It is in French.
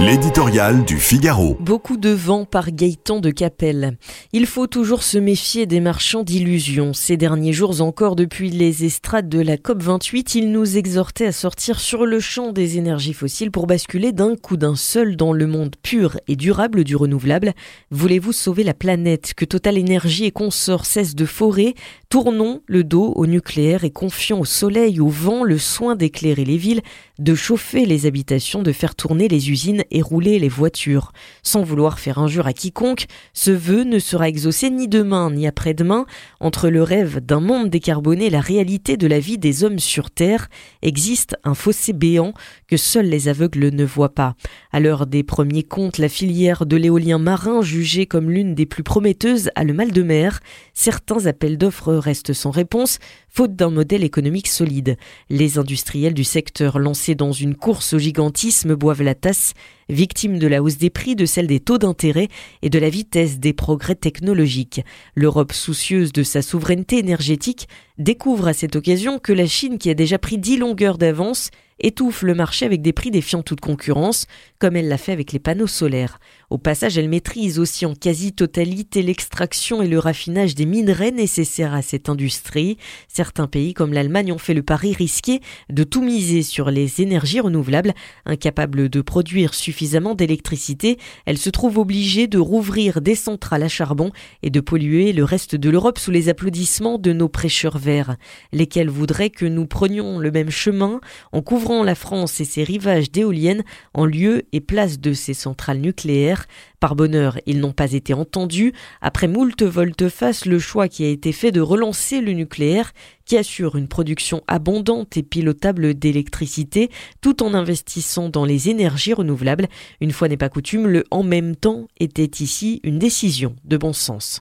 L'éditorial du Figaro. Beaucoup de vent par Gaëtan de Capelle. Il faut toujours se méfier des marchands d'illusions. Ces derniers jours encore, depuis les estrades de la COP28, ils nous exhortaient à sortir sur le champ des énergies fossiles pour basculer d'un coup d'un seul dans le monde pur et durable du renouvelable. Voulez-vous sauver la planète? Que Total Énergie et consorts cessent de forer? Tournons le dos au nucléaire et confions au soleil, au vent, le soin d'éclairer les villes, de chauffer les habitations, de faire tourner les usines et rouler les voitures. Sans vouloir faire injure à quiconque, ce vœu ne sera exaucé ni demain ni après-demain. Entre le rêve d'un monde décarboné et la réalité de la vie des hommes sur Terre, existe un fossé béant que seuls les aveugles ne voient pas. À l'heure des premiers comptes, la filière de l'éolien marin, jugée comme l'une des plus prometteuses, a le mal de mer. Certains appels d'offres restent sans réponse, faute d'un modèle économique solide. Les industriels du secteur lancés dans une course au gigantisme boivent la tasse, victimes de la hausse des prix, de celle des taux d'intérêt et de la vitesse des progrès technologiques. L'Europe soucieuse de sa souveraineté énergétique découvre à cette occasion que la Chine, qui a déjà pris dix longueurs d'avance, étouffe le marché avec des prix défiant toute concurrence, comme elle l'a fait avec les panneaux solaires. Au passage, elle maîtrise aussi en quasi-totalité l'extraction et le raffinage des minerais nécessaires à cette industrie. Certains pays comme l'Allemagne ont fait le pari risqué de tout miser sur les énergies renouvelables. Incapables de produire suffisamment d'électricité, elle se trouve obligée de rouvrir des centrales à charbon et de polluer le reste de l'Europe sous les applaudissements de nos prêcheurs verts, lesquels voudraient que nous prenions le même chemin en couvrant la France et ses rivages d'éoliennes en lieu et place de ces centrales nucléaires? Par bonheur, ils n'ont pas été entendus. Après moult volte-face, le choix qui a été fait de relancer le nucléaire, qui assure une production abondante et pilotable d'électricité, tout en investissant dans les énergies renouvelables. Une fois n'est pas coutume, le en même temps était ici une décision de bon sens.